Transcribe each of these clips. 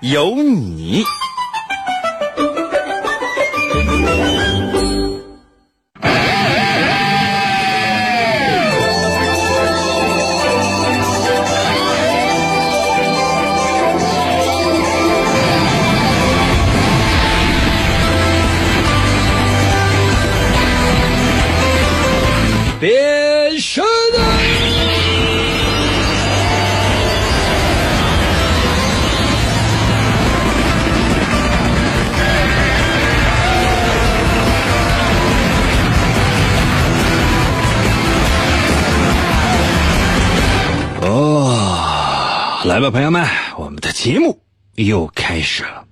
有你。来吧，朋友们，我们的节目又开始了。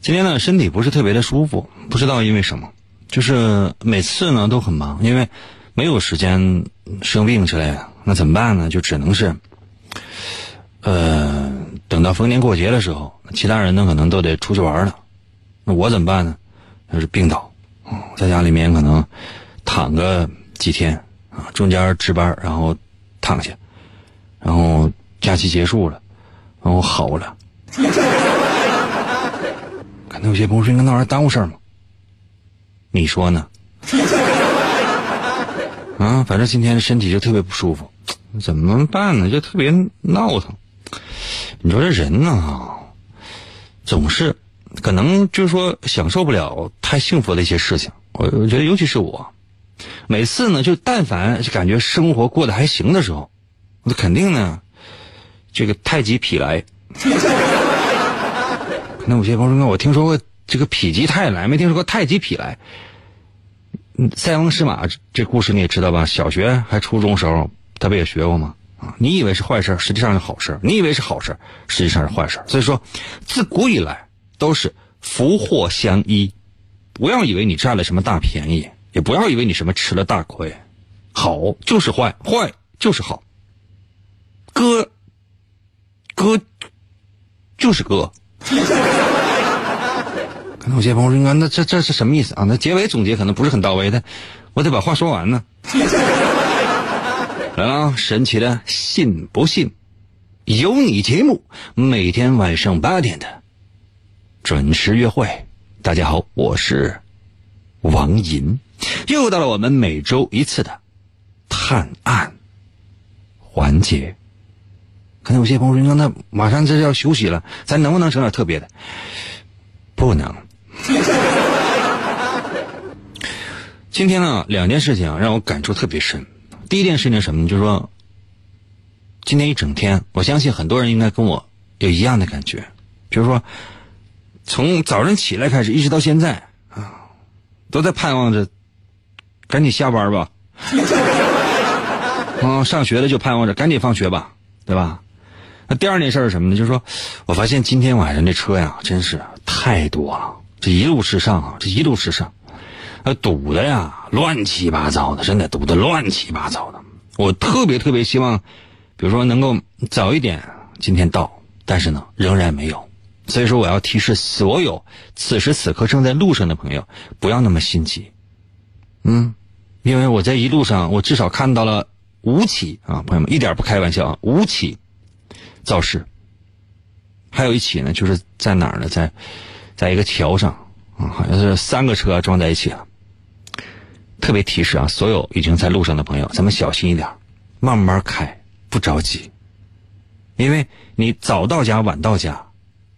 今天呢，身体不是特别的舒服，不知道因为什么，就是每次呢都很忙，因为没有时间生病之类的，那怎么办呢？就只能是，呃，等到逢年过节的时候，其他人呢可能都得出去玩了，那我怎么办呢？就是病倒，在家里面可能躺个几天啊，中间值班，然后躺下，然后假期结束了，然后好了。可能有些朋友说：“那玩意儿耽误事儿吗？”你说呢？啊，反正今天身体就特别不舒服，怎么办呢？就特别闹腾。你说这人呢，总是可能就是说享受不了太幸福的一些事情。我我觉得，尤其是我，每次呢，就但凡就感觉生活过得还行的时候，那肯定呢，这个太极痞来。可能有些朋友说，我听说过这个否极泰来，没听说过太极痞来。嗯，塞翁失马这故事你也知道吧？小学还初中时候，他不也学过吗？啊，你以为是坏事，实际上是好事；你以为是好事，实际上是坏事。所以说，自古以来都是福祸相依。不要以为你占了什么大便宜，也不要以为你什么吃了大亏。好就是坏，坏就是好。哥就是哥。可能有些朋友说：“那这这是什么意思啊？那结尾总结可能不是很到位的，我得把话说完呢。”来了，神奇的信不信？有你节目，每天晚上八点的准时约会。大家好，我是王银，又到了我们每周一次的探案环节。可能有些朋友说：“那马上这要休息了，咱能不能整点特别的？”不能。今天呢，两件事情让我感触特别深。第一件事情什么呢？就是说，今天一整天，我相信很多人应该跟我有一样的感觉。比如说，从早上起来开始，一直到现在啊，都在盼望着赶紧下班吧。啊，上学的就盼望着赶紧放学吧，对吧？第二件事是什么呢？就是说我发现今天晚上这车呀，真是太多了，这一路是上啊，这一路是上，啊，堵的呀，乱七八糟的，真的堵的乱七八糟的。我特别特别希望，比如说能够早一点今天到，但是呢，仍然没有。所以说，我要提示所有此时此刻正在路上的朋友，不要那么心急。嗯，因为我在一路上，我至少看到了五起啊，朋友们，一点不开玩笑啊，五起。肇事，还有一起呢，就是在哪儿呢？在，在一个桥上啊，好像是三个车撞在一起了。特别提示啊，所有已经在路上的朋友，咱们小心一点，慢慢开，不着急，因为你早到家晚到家，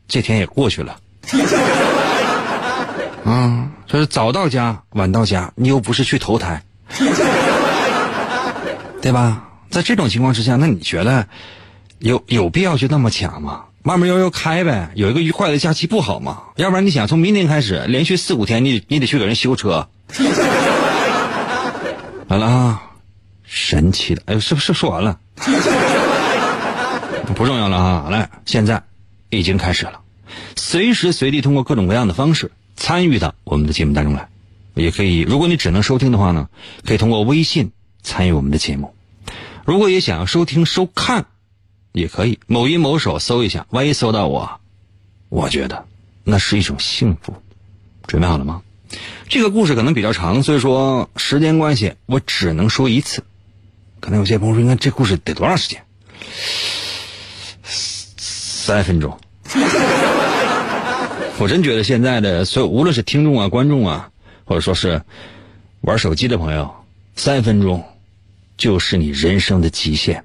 这天也过去了。啊，就是早到家晚到家，你又不是去投胎，对吧？在这种情况之下，那你觉得？有有必要就那么抢吗？慢慢悠悠开呗，有一个愉快的假期不好吗？要不然你想从明天开始连续四五天，你你得去给人修车。完了啊，神奇的，哎，是不是说完了？不重要了啊，来，现在已经开始了。随时随地通过各种各样的方式参与到我们的节目当中来。也可以，如果你只能收听的话呢，可以通过微信参与我们的节目。如果也想要收听收看，也可以某音某手搜一下，万一搜到我，我觉得那是一种幸福。准备好了吗？这个故事可能比较长，所以说时间关系，我只能说一次。可能有些朋友说，看这故事得多长时间？三分钟。我真觉得现在的所有，无论是听众啊、观众啊，或者说是玩手机的朋友，三分钟就是你人生的极限。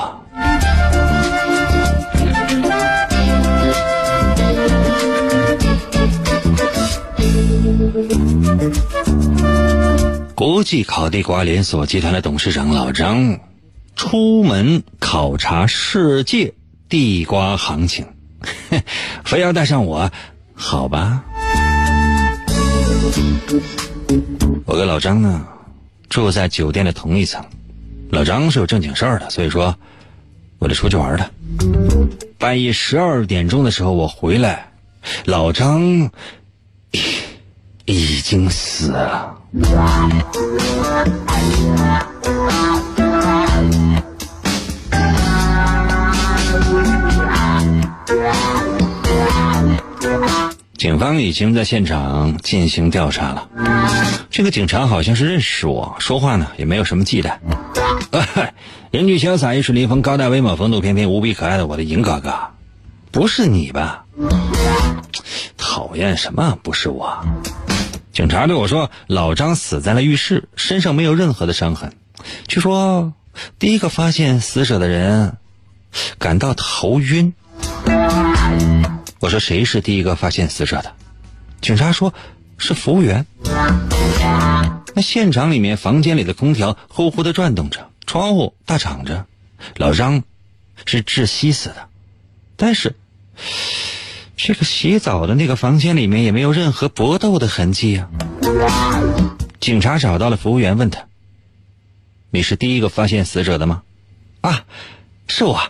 国际烤地瓜连锁集团的董事长老张出门考察世界地瓜行情，非要带上我，好吧？我跟老张呢住在酒店的同一层，老张是有正经事儿的，所以说我得出去玩的。半夜十二点钟的时候我回来，老张已经死了。警方已经在现场进行调查了。这个警察好像是认识我，说话呢也没有什么忌惮。英俊潇洒、一水临风、高大威猛、风度翩翩、无比可爱的我的银哥哥，不是你吧？讨厌什么？不是我。警察对我说：“老张死在了浴室，身上没有任何的伤痕。据说第一个发现死者的人感到头晕。”我说谁是第一个发现死者的？警察说是服务员。那现场里面房间里的空调呼呼的转动着，窗户大敞着。老张是窒息死的，但是这个洗澡的那个房间里面也没有任何搏斗的痕迹啊。警察找到了服务员，问他：“你是第一个发现死者的吗？”啊，是我。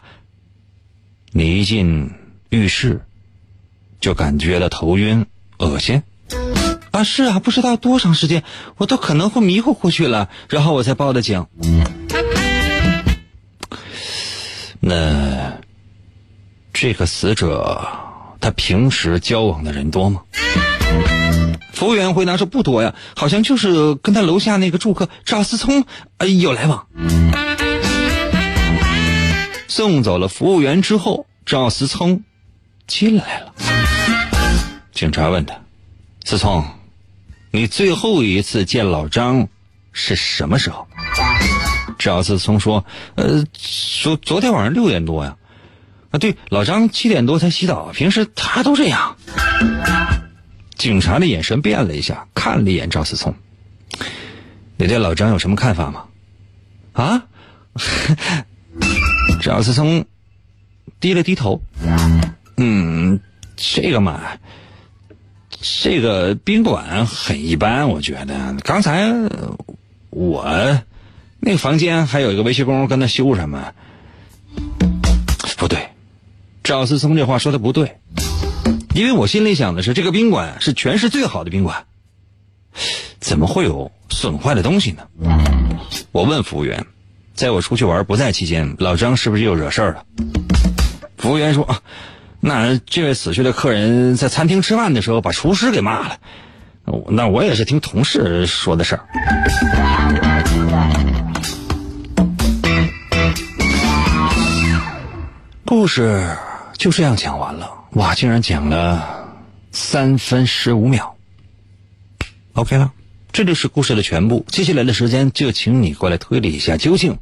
你一进浴室。就感觉到头晕、恶心，啊，是啊，不知道多长时间，我都可能会迷糊过去了，然后我才报的警。那这个死者他平时交往的人多吗？服务员回答说不多呀，好像就是跟他楼下那个住客赵思聪有来往。送走了服务员之后，赵思聪进来了。警察问他：“思聪，你最后一次见老张是什么时候？”赵思聪说：“呃，昨昨天晚上六点多呀。啊，对，老张七点多才洗澡，平时他都这样。”警察的眼神变了一下，看了一眼赵思聪：“你对老张有什么看法吗？”啊？赵思聪低了低头：“嗯，这个嘛。”这个宾馆很一般，我觉得。刚才我那个房间还有一个维修工跟他修什么？赵思聪这话说的不对，因为我心里想的是，这个宾馆是全市最好的宾馆，怎么会有损坏的东西呢？我问服务员，在我出去玩不在期间，老张是不是又惹事儿了？服务员说。那这位死去的客人在餐厅吃饭的时候，把厨师给骂了。那我也是听同事说的事儿。故事就这样讲完了，哇，竟然讲了三分十五秒。OK 了，这就是故事的全部。接下来的时间就请你过来推理一下，究竟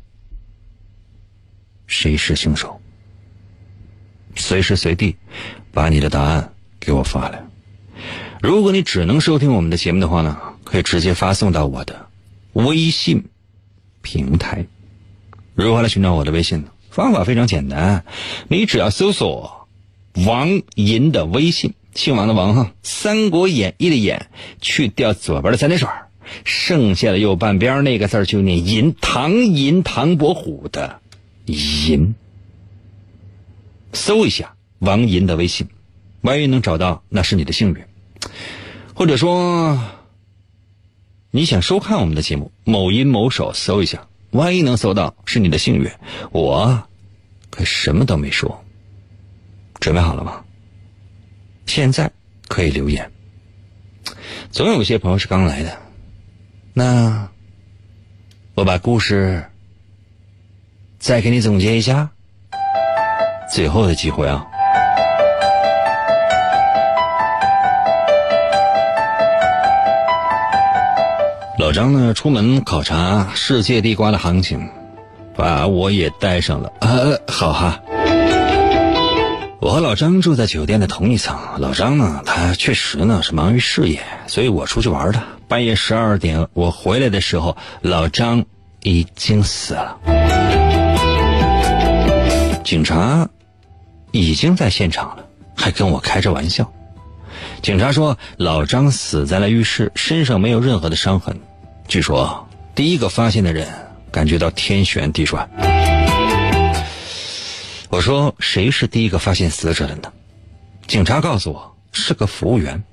谁是凶手？随时随地，把你的答案给我发来。如果你只能收听我们的节目的话呢，可以直接发送到我的微信平台。如何来寻找我的微信呢？方法非常简单，你只要搜索王银的微信，姓王的王哈，《三国演义》的演，去掉左边的三点水，剩下的右半边那个字就念银，唐银唐伯虎的银。搜一下王银的微信，万一能找到，那是你的幸运。或者说，你想收看我们的节目，某音某手搜一下，万一能搜到，是你的幸运。我可什么都没说。准备好了吗？现在可以留言。总有些朋友是刚来的，那我把故事再给你总结一下。最后的机会啊！老张呢，出门考察世界地瓜的行情，把我也带上了。呃，好哈。我和老张住在酒店的同一层。老张呢，他确实呢是忙于事业，所以我出去玩的。半夜十二点，我回来的时候，老张已经死了。警察。已经在现场了，还跟我开着玩笑。警察说，老张死在了浴室，身上没有任何的伤痕。据说，第一个发现的人感觉到天旋地转。我说，谁是第一个发现死者的呢？警察告诉我，是个服务员。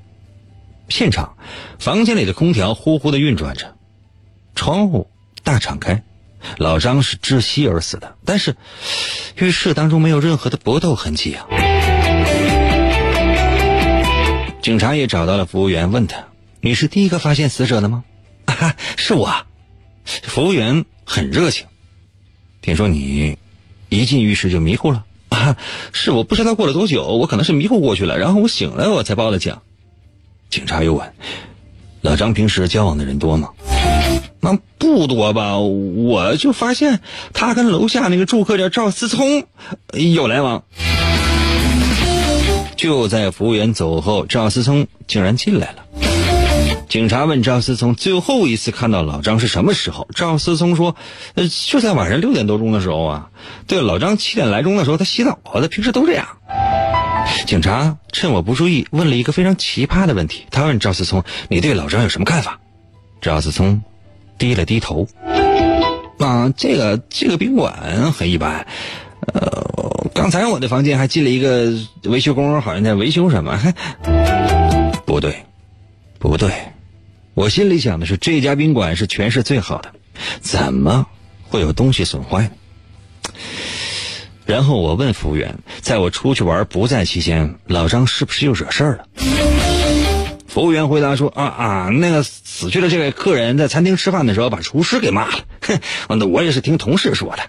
现场，房间里的空调呼呼的运转着，窗户大敞开。老张是窒息而死的，但是浴室当中没有任何的搏斗痕迹啊。警察也找到了服务员，问他：“你是第一个发现死者的吗？”“啊，是我。”服务员很热情。听说你一进浴室就迷糊了？“啊，是我不知道过了多久，我可能是迷糊过去了，然后我醒了，我才报的警。”警察又问：“老张平时交往的人多吗？”那不多吧，我就发现他跟楼下那个住客叫赵思聪有来往。就在服务员走后，赵思聪竟然进来了。警察问赵思聪最后一次看到老张是什么时候？赵思聪说：“呃，就在晚上六点多钟的时候啊。”对，老张七点来钟的时候他洗澡，他平时都这样。警察趁我不注意问了一个非常奇葩的问题，他问赵思聪：“你对老张有什么看法？”赵思聪。低了低头，啊，这个这个宾馆很一般，呃，刚才我的房间还进了一个维修工，好像在维修什么，不对，不对，我心里想的是这家宾馆是全市最好的，怎么会有东西损坏呢？然后我问服务员，在我出去玩不在期间，老张是不是又惹事儿了？服务员回答说：“啊啊，那个死去的这位客人在餐厅吃饭的时候把厨师给骂了。哼，那我也是听同事说的。”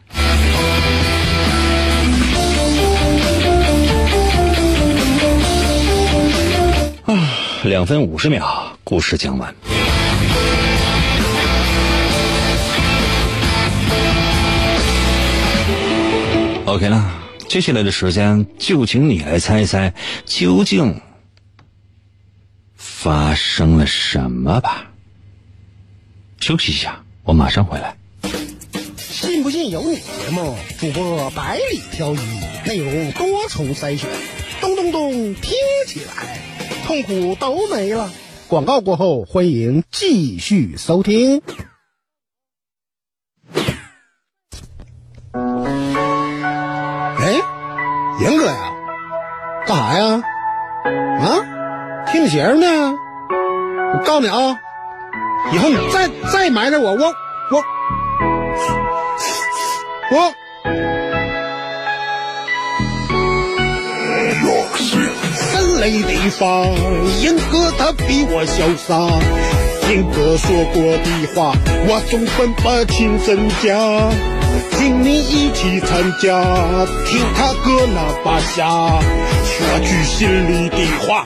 啊，两分五十秒，故事讲完。OK 了，接下来的时间就请你来猜一猜，究竟。发生了什么吧？休息一下，我马上回来。信不信由你。节目主播百里挑一，内容多重筛选，咚咚咚，听起来痛苦都没了。广告过后，欢迎继续收听。严哥呀，干啥呀？啊？听你节呢？我告诉你啊，以后你再再埋汰我，我我我。三雷地方，严哥他比我潇洒。严哥说过的话，我总分不清真假。请你一起参加，听他哥那把下。说句心里的话，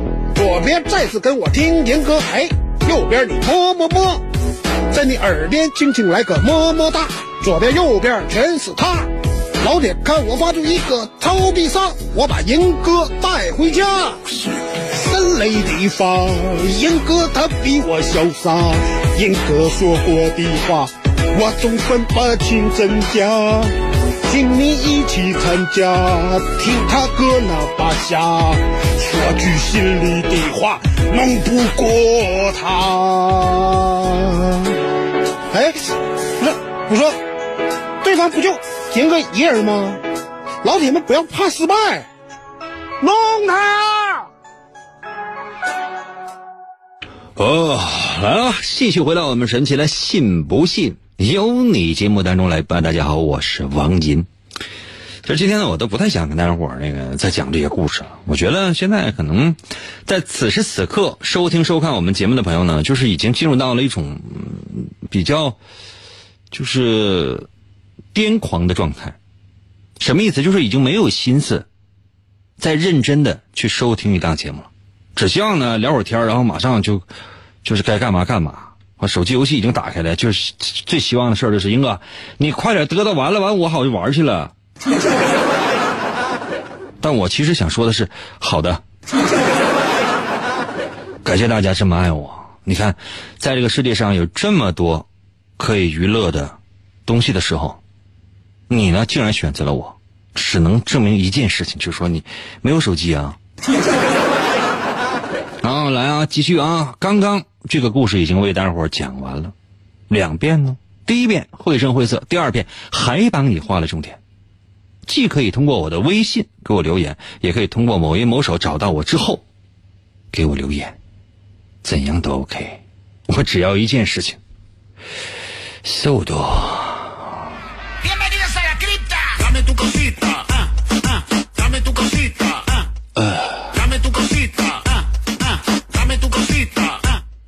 左边再次跟我听银哥，哎，右边你么么么。在你耳边轻轻来个么么哒，左边右边全是他。老铁，看我发出一个超必杀，我把银哥带回家。森雷地方，银哥他比我潇洒。银哥说过的话，我总分不清真假。请你一起参加，听他哥那把瞎，说句心里的话，弄不过他。哎，不是，我说，对方不就赢个一人吗？老铁们不要怕失败，弄他！哦，来了，继续回到我们神奇的“信不信由你”节目当中来吧。大家好，我是王银。其实今天呢，我都不太想跟大家伙儿那个再讲这些故事了。我觉得现在可能在此时此刻收听收看我们节目的朋友呢，就是已经进入到了一种比较就是癫狂的状态。什么意思？就是已经没有心思再认真的去收听一档节目了，只希望呢聊会儿天然后马上就就是该干嘛干嘛。我手机游戏已经打开了，就是最希望的事儿就是英哥，你快点得到完了完我好去玩去了。但我其实想说的是，好的，感谢大家这么爱我。你看，在这个世界上有这么多可以娱乐的东西的时候，你呢竟然选择了我，只能证明一件事情，就是说你没有手机啊。来啊，继续啊！刚刚这个故事已经为大伙讲完了，两遍呢。第一遍绘声绘色，第二遍还帮你画了重点。既可以通过我的微信给我留言，也可以通过某音某手找到我之后给我留言，怎样都 OK。我只要一件事情：速度。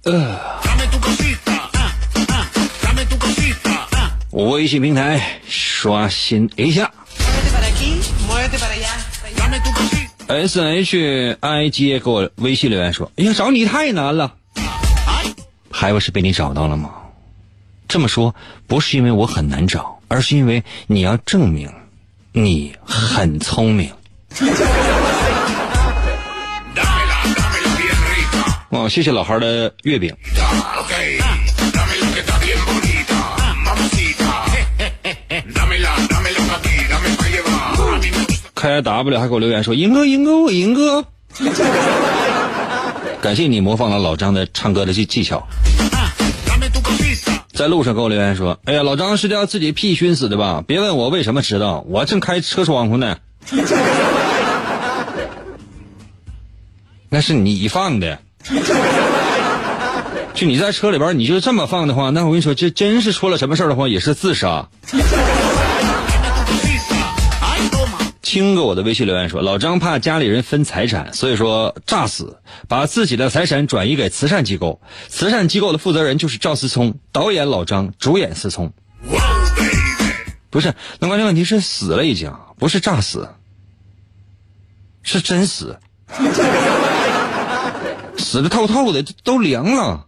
呃微信平台刷新一下。S H I J 给我微信留言说：“哎呀，找你太难了，还不是被你找到了吗？这么说不是因为我很难找，而是因为你要证明你很聪明。”哦，谢谢老孩的月饼。开 W 还给我留言说：“英哥，英哥，我英哥。”感谢你模仿了老张的唱歌的技技巧。在路上给我留言说：“哎呀，老张是叫自己屁熏死的吧？别问我为什么知道，我正开车窗户呢。”那是你放的。就你在车里边，你就这么放的话，那我跟你说，这真是出了什么事的话，也是自杀。听过我的微信留言说，老张怕家里人分财产，所以说诈死，把自己的财产转移给慈善机构。慈善机构的负责人就是赵思聪，导演老张，主演思聪。不是，那关键问题是死了已经，不是诈死，是真死，死的透透的，都凉了，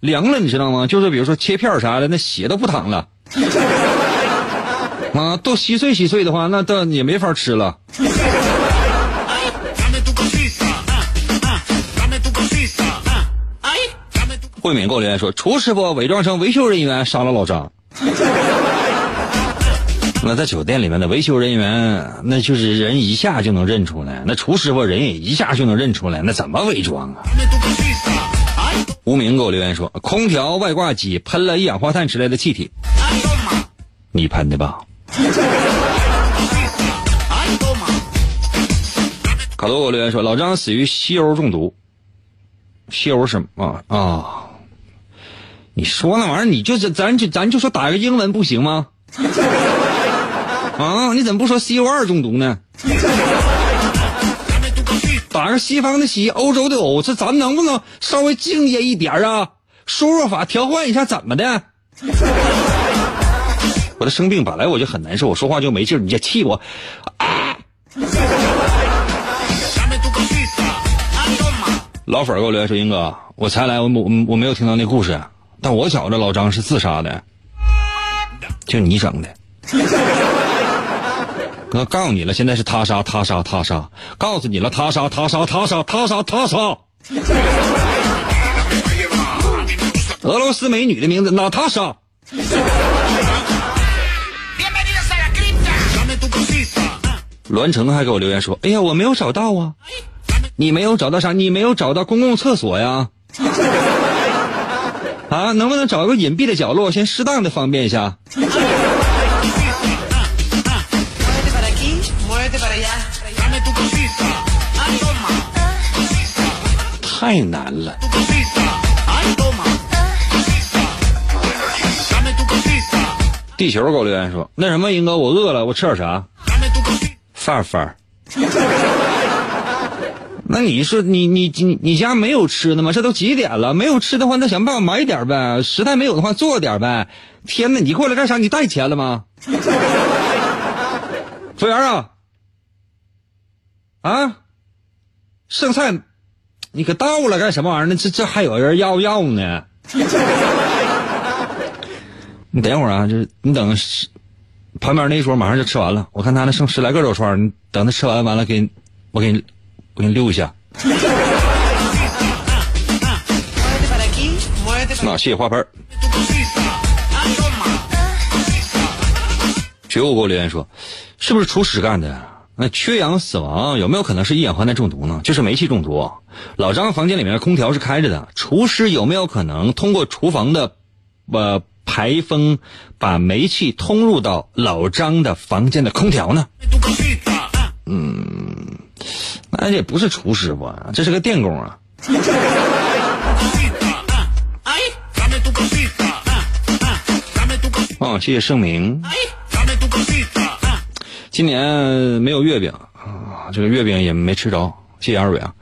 凉了，你知道吗？就是比如说切片啥的，那血都不淌了。啊，都稀碎稀碎的话，那倒也没法吃了。慧敏给我留言说：“厨师傅伪装成维修人员杀了老张。”那在酒店里面的维修人员，那就是人一下就能认出来；那厨师傅人也一下就能认出来，那怎么伪装啊？无名给我留言说：“空调外挂机喷了一氧化碳之类的气体，你喷的吧？”卡多给我留言说：“老张死于西欧中毒。西欧什么啊？你说那玩意儿，你就是咱就咱就说打个英文不行吗？啊，你怎么不说西欧二中毒呢？打个西方的西，欧洲的欧，这咱能不能稍微敬业一点啊？输入法调换一下，怎么的？我这生病本来我就很难受，我说话就没劲儿，你这气我。啊！老粉给我留言说：“英哥，我才来，我我我没有听到那故事，但我觉着老张是自杀的，就你整的。哥告诉你了，现在是他杀他杀他杀，告诉你了，他杀他杀他杀他杀他杀。俄罗斯美女的名字娜塔莎。栾成还给我留言说：“哎呀，我没有找到啊。”你没有找到啥？你没有找到公共厕所呀？啊，能不能找个隐蔽的角落，先适当的方便一下？太难了。地球给我留言说：“那什么，英哥，我饿了，我吃点啥？饭饭。”那你说你你你你家没有吃的吗？这都几点了？没有吃的话，那想办法买点呗。实在没有的话，做点呗。天哪，你过来干啥？你带钱了吗？服务员啊，啊，剩菜你可到了干什么玩意儿呢？这这还有人要要呢。你等一会儿啊，就是你等旁边那一桌马上就吃完了，我看他那剩十来个肉串，你等他吃完完了给你我给你。我给你溜一下。那谢谢花盆。觉悟给我留言说，是不是厨师干的？那缺氧死亡有没有可能是一氧化碳中毒呢？就是煤气中毒。老张房间里面的空调是开着的，厨师有没有可能通过厨房的呃排风把煤气通入到老张的房间的空调呢？嗯。那也不是厨师傅，这是个电工啊。哦，谢谢盛明。今年没有月饼啊，这个月饼也没吃着，谢谢二位啊。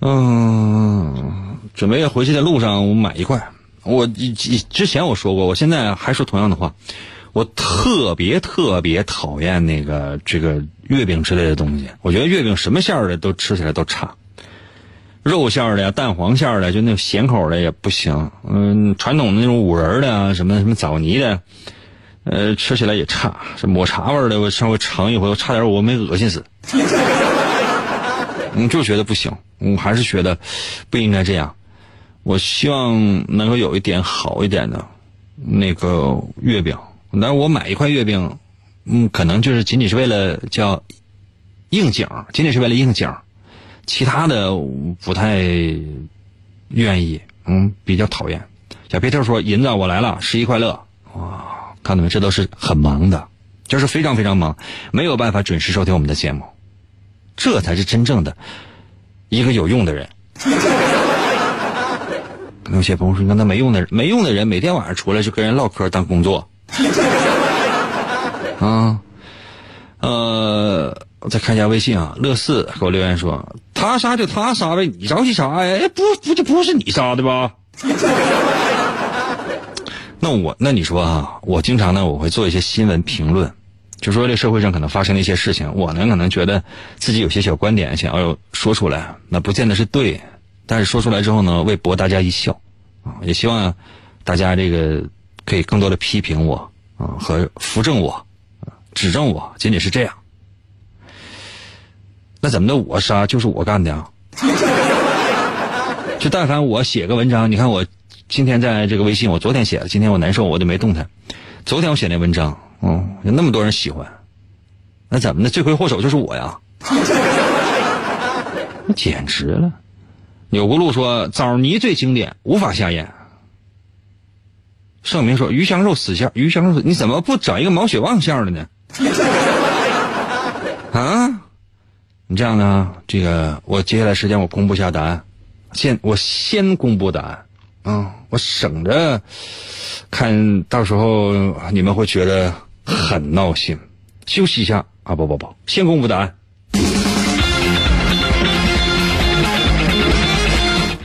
嗯，准备回去的路上我买一块。我之前我说过，我现在还说同样的话。我特别特别讨厌那个这个月饼之类的东西，我觉得月饼什么馅儿的都吃起来都差，肉馅儿的呀、蛋黄馅儿的，就那种咸口的也不行。嗯，传统的那种五仁的啊，什么什么枣泥的，呃，吃起来也差。这抹茶味的，我稍微尝一回，我差点我没恶心死。嗯，就觉得不行，我还是觉得不应该这样。我希望能够有一点好一点的那个月饼。但是我买一块月饼，嗯，可能就是仅仅是为了叫应景，仅仅是为了应景，其他的不太愿意，嗯，比较讨厌。小皮特说：“银子，我来了，十一快乐！”哇，看到没？这都是很忙的，就是非常非常忙，没有办法准时收听我们的节目，这才是真正的一个有用的人。有些朋友说：“那那没用的没用的人，每天晚上出来就跟人唠嗑当工作。”啊，呃，我再看一下微信啊，乐四给我留言说，他杀就他杀呗，你着急啥呀？不不就不是你杀的吧？那我那你说啊，我经常呢我会做一些新闻评论，就说这社会上可能发生的一些事情，我呢可能觉得自己有些小观点想要说出来，那不见得是对，但是说出来之后呢，为博大家一笑啊，也希望大家这个。可以更多的批评我啊，和扶正我，指正我，仅仅是这样。那怎么的？我杀就是我干的啊！就但凡我写个文章，你看我今天在这个微信，我昨天写的，今天我难受，我就没动弹。昨天我写那文章，嗯，有那么多人喜欢，那怎么的？罪魁祸首就是我呀！简直了！钮祜禄说枣泥最经典，无法下咽。盛明说：“鱼香肉丝馅，鱼香肉丝，你怎么不整一个毛血旺馅的呢？” 啊，你这样呢？这个我接下来时间我公布一下答案，先我先公布答案，啊，我省着看到时候你们会觉得很闹心。休息一下啊，不不不，先公布答案。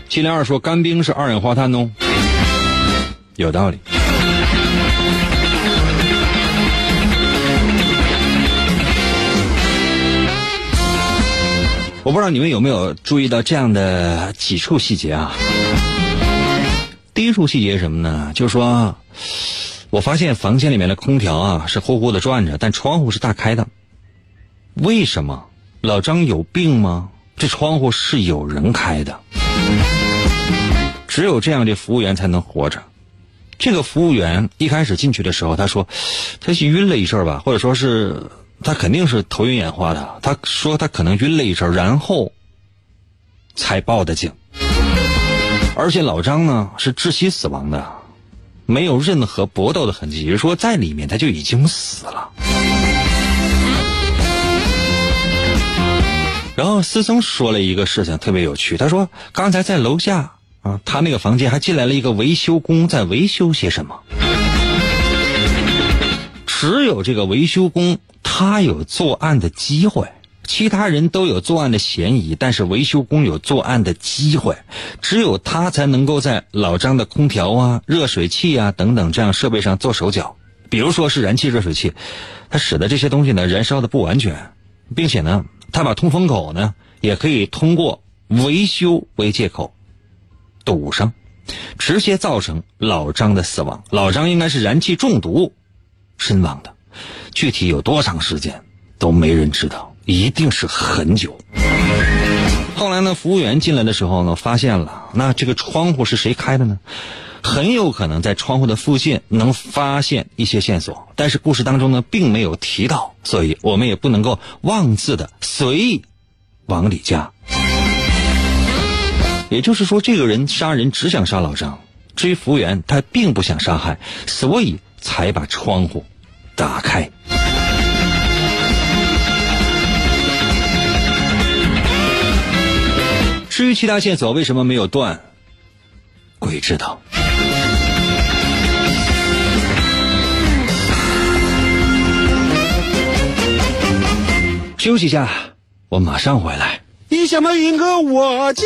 七零二说干冰是二氧化碳哦，有道理。我不知道你们有没有注意到这样的几处细节啊？第一处细节是什么呢？就是说，我发现房间里面的空调啊是呼呼的转着，但窗户是大开的。为什么？老张有病吗？这窗户是有人开的，只有这样，这服务员才能活着。这个服务员一开始进去的时候，他说他是晕了一阵吧，或者说是。他肯定是头晕眼花的。他说他可能晕了一阵，然后才报的警。而且老张呢是窒息死亡的，没有任何搏斗的痕迹，也就是说在里面他就已经死了。然后思聪说了一个事情特别有趣，他说刚才在楼下啊，他那个房间还进来了一个维修工，在维修些什么？只有这个维修工。他有作案的机会，其他人都有作案的嫌疑，但是维修工有作案的机会，只有他才能够在老张的空调啊、热水器啊等等这样设备上做手脚。比如说是燃气热水器，他使得这些东西呢燃烧的不完全，并且呢他把通风口呢也可以通过维修为借口堵上，直接造成老张的死亡。老张应该是燃气中毒身亡的。具体有多长时间都没人知道，一定是很久。后来呢，服务员进来的时候呢，发现了那这个窗户是谁开的呢？很有可能在窗户的附近能发现一些线索，但是故事当中呢并没有提到，所以我们也不能够妄自的随意往里加。也就是说，这个人杀人只想杀老张，至于服务员，他并不想杀害，所以才把窗户。打开。至于其他线索为什么没有断，鬼知道。休息一下，我马上回来。一想到云哥，我就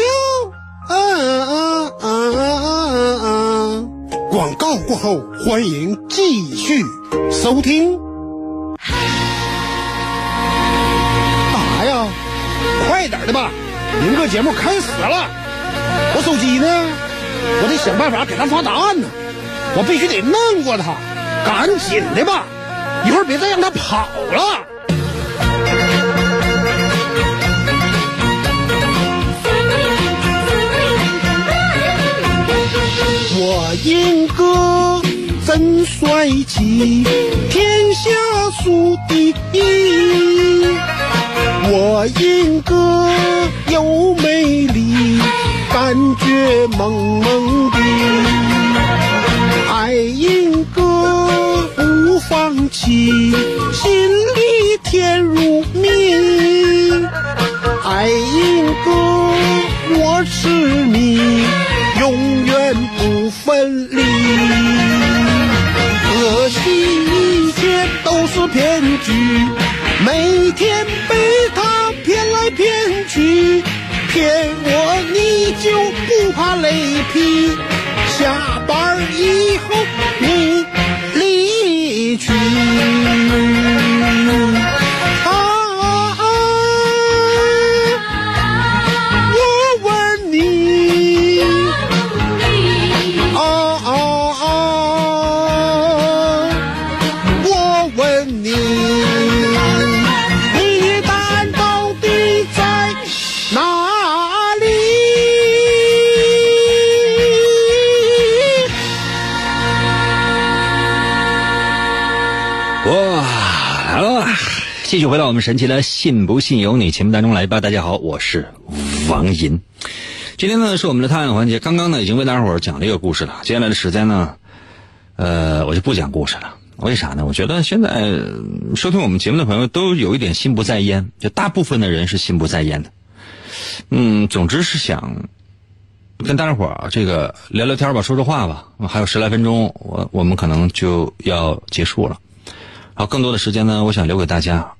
嗯嗯嗯嗯嗯。广告过后，欢迎继续收听。干啥呀？快点的吧！明个节目开始了。我手机呢？我得想办法给他发答案呢。我必须得弄过他，赶紧的吧！一会儿别再让他跑了。我英哥真帅气，天下数第一。我英哥又美丽，感觉萌萌的。爱英哥不放弃，心里甜如蜜。爱英哥，我是你。永远不分离，可惜一切都是骗局，没神奇的“信不信由你”节目当中来吧。大家好，我是王银。今天呢是我们的探案环节。刚刚呢已经为大家伙讲了一个故事了。接下来的时间呢，呃，我就不讲故事了。为啥呢？我觉得现在收听我们节目的朋友都有一点心不在焉，就大部分的人是心不在焉的。嗯，总之是想跟大家伙儿这个聊聊天吧，说说话吧。还有十来分钟，我我们可能就要结束了。然后更多的时间呢，我想留给大家，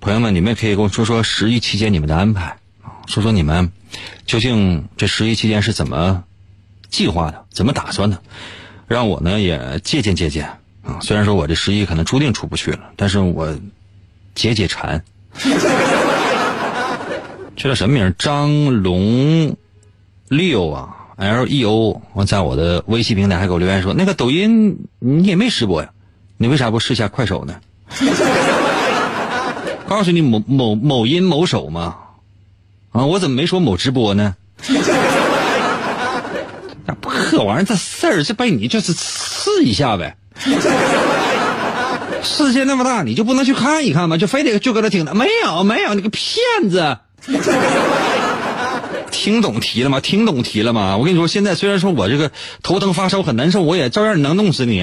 朋友们，你们也可以跟我说说十一期间你们的安排，说说你们究竟这十一期间是怎么计划的，怎么打算的，让我呢也借鉴借鉴啊。虽然说我这十一可能注定出不去了，但是我解解馋。这叫什么名？张龙六啊，L E O。我在我的微信平台还给我留言说，那个抖音你也没试播呀，你为啥不试一下快手呢？告诉你某某某音某手嘛，啊，我怎么没说某直播呢？那破玩意儿这事儿，这被你就是试一下呗。世界那么大，你就不能去看一看吗？就非得就搁那听着？没有没有，你个骗子！听懂题了吗？听懂题了吗？我跟你说，现在虽然说我这个头疼发烧很难受，我也照样能弄死你。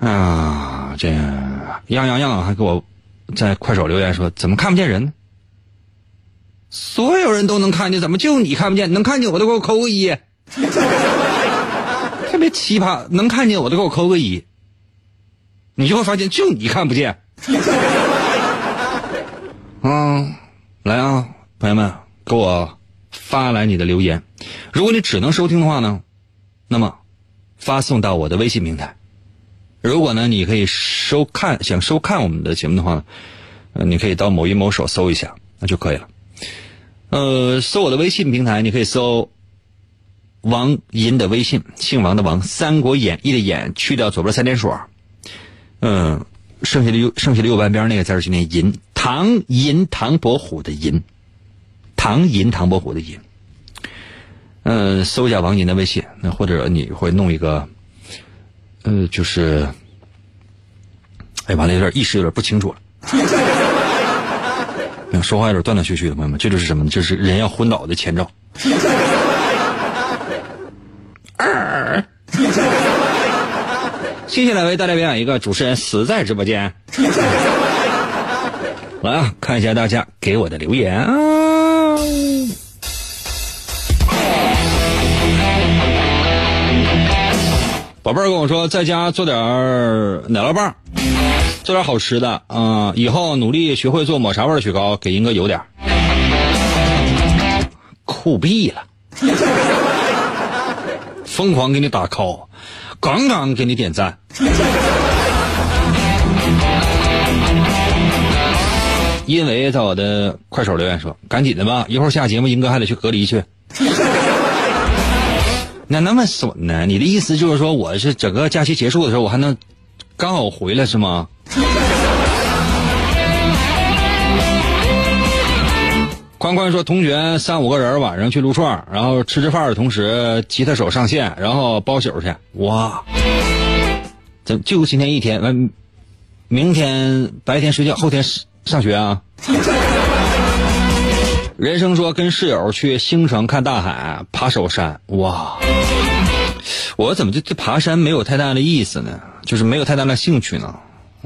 啊，这样样样样还给我在快手留言说，怎么看不见人？所有人都能看见，怎么就你看不见？能看见我都给我扣个一。特别奇葩，能看见我都给我扣个一。你就会发现，就你看不见。嗯，来啊，朋友们，给我发来你的留言。如果你只能收听的话呢，那么发送到我的微信平台。如果呢，你可以收看，想收看我们的节目的话，呃，你可以到某音某手搜一下，那就可以了。呃，搜我的微信平台，你可以搜王银的微信，姓王的王，《三国演义》的演，去掉左边三点水。嗯，剩下的右剩下的右半边那个字就念银，唐银唐伯虎的银，唐银唐伯虎的银。嗯，搜一下王银的微信，那或者你会弄一个，呃，就是，哎，完了，有点意识有点不清楚了。说话有点断断续续的，朋友们，这就是什么呢？就是人要昏倒的前兆。二。接下来为大家表演一个主持人死在直播间。来啊，看一下大家给我的留言啊！宝贝儿跟我说，在家做点奶酪棒，做点好吃的啊！以后努力学会做抹茶味的雪糕，给英哥邮点酷毙了！疯狂给你打 call。杠杠给你点赞，因为在我的快手留言说：“赶紧的吧，一会儿下节目，英哥还得去隔离去。”那那么损呢？你的意思就是说，我是整个假期结束的时候，我还能刚好回来是吗？宽宽说：“同学三五个人晚上去撸串，然后吃吃饭的同时，吉他手上线，然后包宿去。哇，怎就今天一天？完，明天白天睡觉，后天上学啊？”人生说：“跟室友去兴城看大海，爬首山。哇，我怎么就对爬山没有太大的意思呢？就是没有太大的兴趣呢？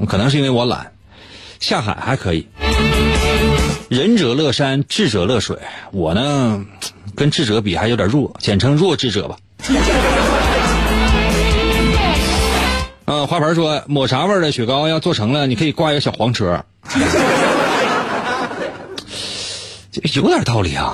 可能是因为我懒，下海还可以。”仁者乐山，智者乐水。我呢，跟智者比还有点弱，简称弱智者吧。嗯，花盆说抹茶味的雪糕要做成了，你可以挂一个小黄车。有点道理啊。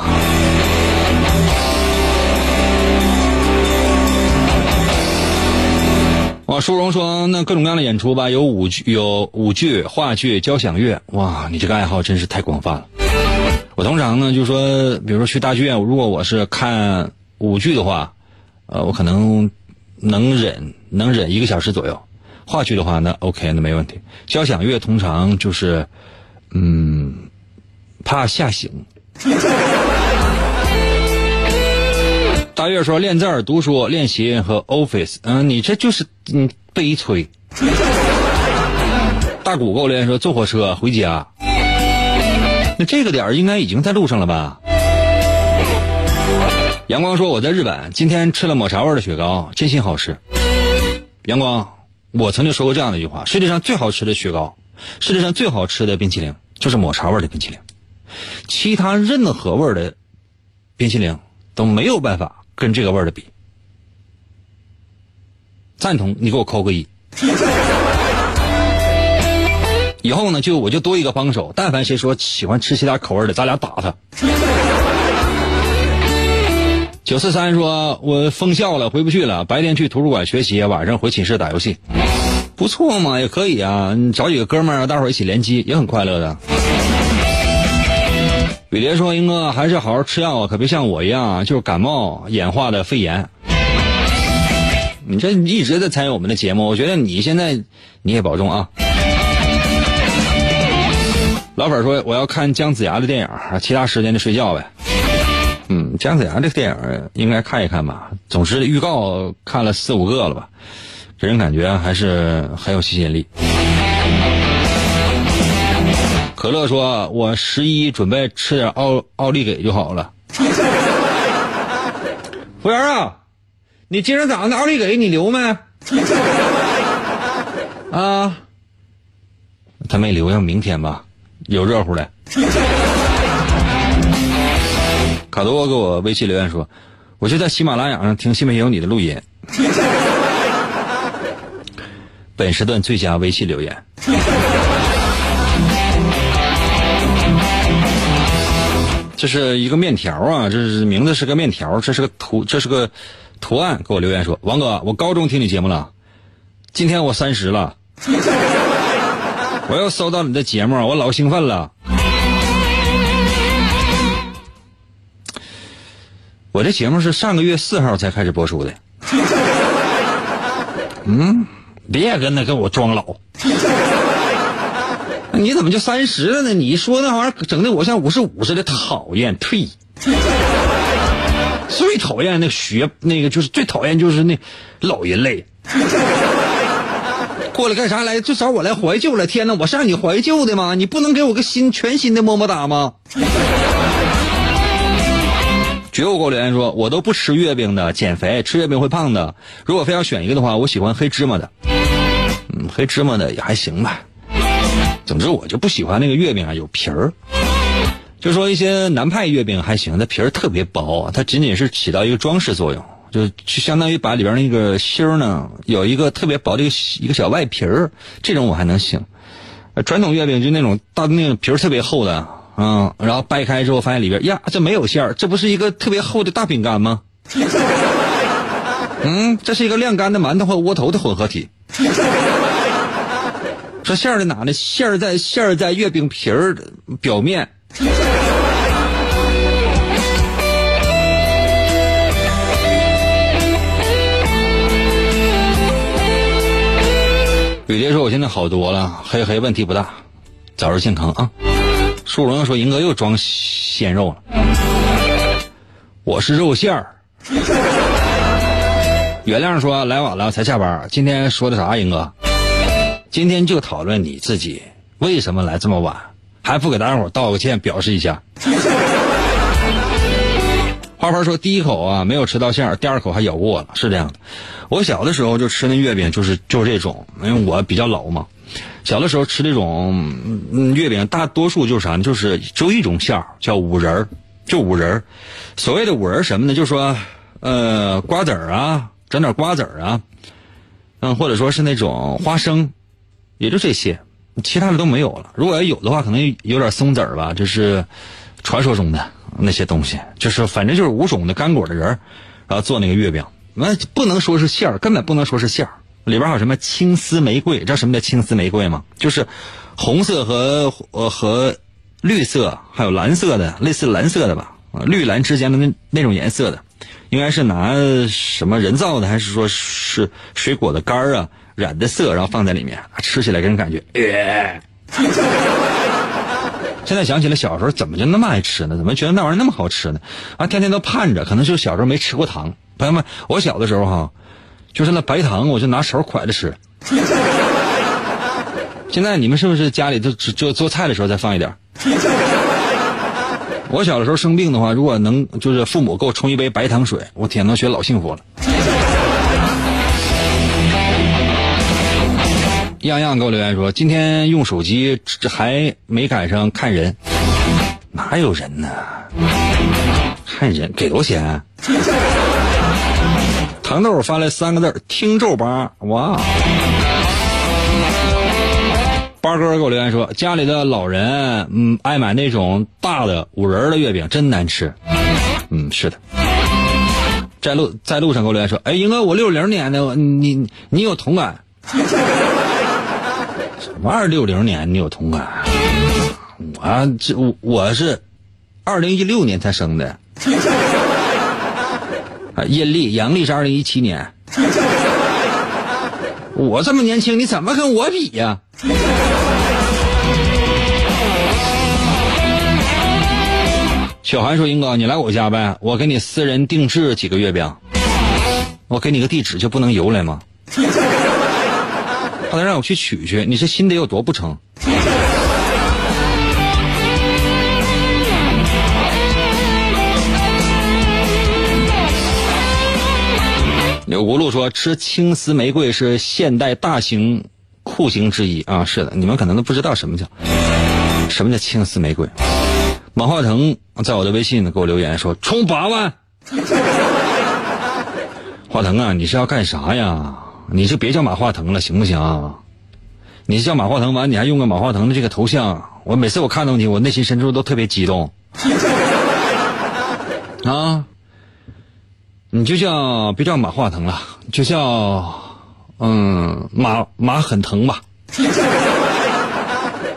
哇，舒荣说那各种各样的演出吧，有舞剧、有舞剧、话剧、交响乐。哇，你这个爱好真是太广泛了。我通常呢，就说，比如说去大剧院，如果我是看舞剧的话，呃，我可能能忍，能忍一个小时左右。话剧的话，那 OK，那没问题。交响乐通常就是，嗯，怕吓醒。大月说练字、读书、练习和 Office，嗯，你这就是嗯悲催。大谷给我留言说坐火车回家，那这个点应该已经在路上了吧？阳光说我在日本，今天吃了抹茶味的雪糕，真心好吃。阳光，我曾经说过这样的一句话：世界上最好吃的雪糕，世界上最好吃的冰淇淋就是抹茶味的冰淇淋，其他任何味儿的。冰淇淋都没有办法跟这个味儿的比。赞同，你给我扣个一。以后呢，就我就多一个帮手，但凡谁说喜欢吃其他口味的，咱俩打他。九四三说：“我封校了，回不去了。白天去图书馆学习，晚上回寝室打游戏，不错嘛，也可以啊。你找几个哥们儿，大伙儿一起联机，也很快乐的。”雨蝶说：“英哥，还是好好吃药啊，可别像我一样，就是感冒演化的肺炎。你这一直在参与我们的节目，我觉得你现在你也保重啊。”老粉说：“我要看姜子牙的电影，其他时间就睡觉呗。”嗯，姜子牙这个电影应该看一看吧。总之，预告看了四五个了吧，给人感觉还是很有吸引力。可乐说：“我十一准备吃点奥奥利给就好了。”服务员啊，你今儿早上的奥利给你留没？啊，他没留，要明天吧。有热乎的。卡多给我微信留言说：“我就在喜马拉雅上听《新闻有你》的录音。”本时段最佳微信留言。这是一个面条啊，这是名字是个面条，这是个图，这是个图案。给我留言说：“王哥，我高中听你节目了，今天我三十了。”我又收到你的节目，我老兴奋了。我这节目是上个月四号才开始播出的。嗯，别跟那跟我装老。你怎么就三十了呢？你说那玩意儿整的我像五十五似的，讨厌，呸！最讨厌那学那个就是最讨厌就是那老人类。过来干啥来？就找我来怀旧了？天哪，我是让你怀旧的吗？你不能给我个新全新的么么哒吗？绝悟给我留言说，我都不吃月饼的，减肥吃月饼会胖的。如果非要选一个的话，我喜欢黑芝麻的。嗯，黑芝麻的也还行吧。总之，我就不喜欢那个月饼啊，有皮儿。就说一些南派月饼还行，它皮儿特别薄，它仅仅是起到一个装饰作用。就就相当于把里边那个芯儿呢，有一个特别薄的一个一个小外皮儿，这种我还能行。传统月饼就那种大那个皮儿特别厚的，嗯，然后掰开之后发现里边呀，这没有馅儿，这不是一个特别厚的大饼干吗？嗯，这是一个晾干的馒头和窝头的混合体。说馅儿在哪呢？馅儿在馅儿在月饼皮儿表面。雨蝶说：“我现在好多了，嘿嘿，问题不大，早日健康啊。”树荣说：“银哥又装鲜肉了，我是肉馅儿。”原谅说：“来晚了才下班，今天说的啥？银哥，今天就讨论你自己为什么来这么晚，还不给大家伙道个歉，表示一下。”花花说：“第一口啊没有吃到馅儿，第二口还咬过了，是这样的。我小的时候就吃那月饼，就是就是这种，因为我比较老嘛。小的时候吃这种月饼，大多数就是啥呢？就是只有一种馅儿，叫五仁儿，就五仁儿。所谓的五仁儿什么呢？就是说，呃，瓜子儿啊，整点瓜子儿啊，嗯，或者说是那种花生，也就这些，其他的都没有了。如果要有的话，可能有点松子儿吧，就是传说中的。”那些东西就是反正就是五种的干果的人然后做那个月饼，那不能说是馅儿，根本不能说是馅儿，里边还有什么青丝玫瑰？知道什么叫青丝玫瑰吗？就是红色和呃和绿色还有蓝色的，类似蓝色的吧，绿蓝之间的那那种颜色的，应该是拿什么人造的还是说是水果的干儿啊染的色，然后放在里面，吃起来给人感觉。现在想起来，小时候怎么就那么爱吃呢？怎么觉得那玩意儿那么好吃呢？啊，天天都盼着，可能就小时候没吃过糖。朋友们，我小的时候哈，就是那白糖，我就拿手蒯着吃。现在你们是不是家里就就做菜的时候再放一点？我小的时候生病的话，如果能就是父母给我冲一杯白糖水，我天，能学老幸福了。样样给我留言说，今天用手机这还没赶上看人，哪有人呢？看人给多少钱？糖豆发来三个字听咒吧，哇！八哥给我留言说，家里的老人嗯爱买那种大的五仁的月饼，真难吃。嗯，是的。在路在路上给我留言说，哎，英哥，我六零年的，你你有同感？什么二六零年你有同感？我这我是二零一六年才生的，啊，阴历阳历是二零一七年。我这么年轻，你怎么跟我比呀？小韩说：“英哥，你来我家呗，我给你私人定制几个月饼。我给你个地址，就不能邮来吗？他能让我去取去，你这心得有多不成？”有轱辘说：“吃青丝玫瑰是现代大型酷刑之一啊！”是的，你们可能都不知道什么叫什么叫青丝玫瑰。马化腾在我的微信给我留言说：“充八万。”华腾啊，你是要干啥呀？你就别叫马化腾了，行不行？你叫马化腾完，你还用个马化腾的这个头像，我每次我看到你，我内心深处都特别激动 啊。你就叫别叫马化腾了，就叫嗯马马很疼吧，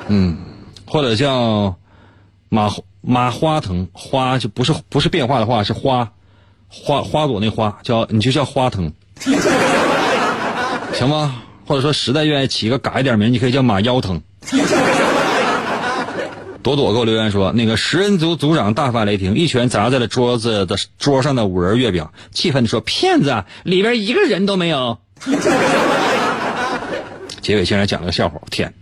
嗯，或者叫马马花腾花就不是不是变化的话是花花花朵那花叫你就叫花藤，行吗？或者说实在愿意起个改一点名，你可以叫马腰疼。朵朵给我留言说：“那个食人族族长大发雷霆，一拳砸在了桌子的桌上的五仁月饼，气愤地说：‘骗子，里边一个人都没有。’”结尾竟然讲了个笑话，天！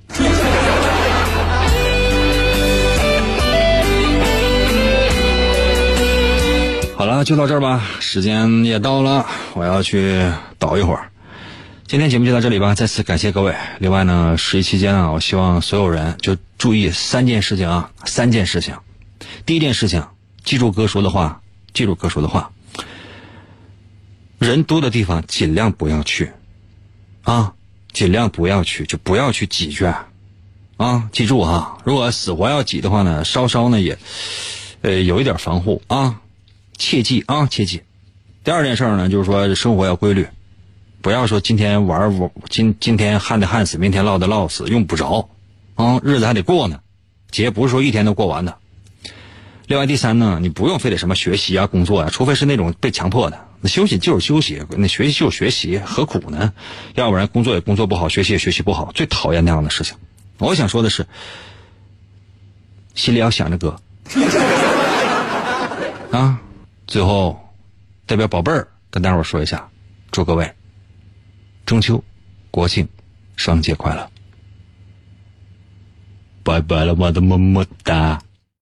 好了，就到这儿吧，时间也到了，我要去倒一会儿。今天节目就到这里吧，再次感谢各位。另外呢，十一期间啊，我希望所有人就注意三件事情啊，三件事情。第一件事情，记住哥说的话，记住哥说的话。人多的地方尽量不要去，啊，尽量不要去，就不要去挤去，啊，记住啊。如果死活要挤的话呢，稍稍呢也，呃，有一点防护啊，切记啊，切记。第二件事呢，就是说生活要规律。不要说今天玩玩，今今天旱的旱死，明天涝的涝死，用不着，啊，日子还得过呢，节不是说一天都过完的。另外第三呢，你不用非得什么学习啊、工作啊，除非是那种被强迫的，那休息就是休息，那学习就是学习，何苦呢？要不然工作也工作不好，学习也学习不好，最讨厌那样的事情。我想说的是，心里要想着哥，啊，最后代表宝贝儿跟大伙说一下，祝各位。中秋、国庆，双节快乐！拜拜了，我的么么哒。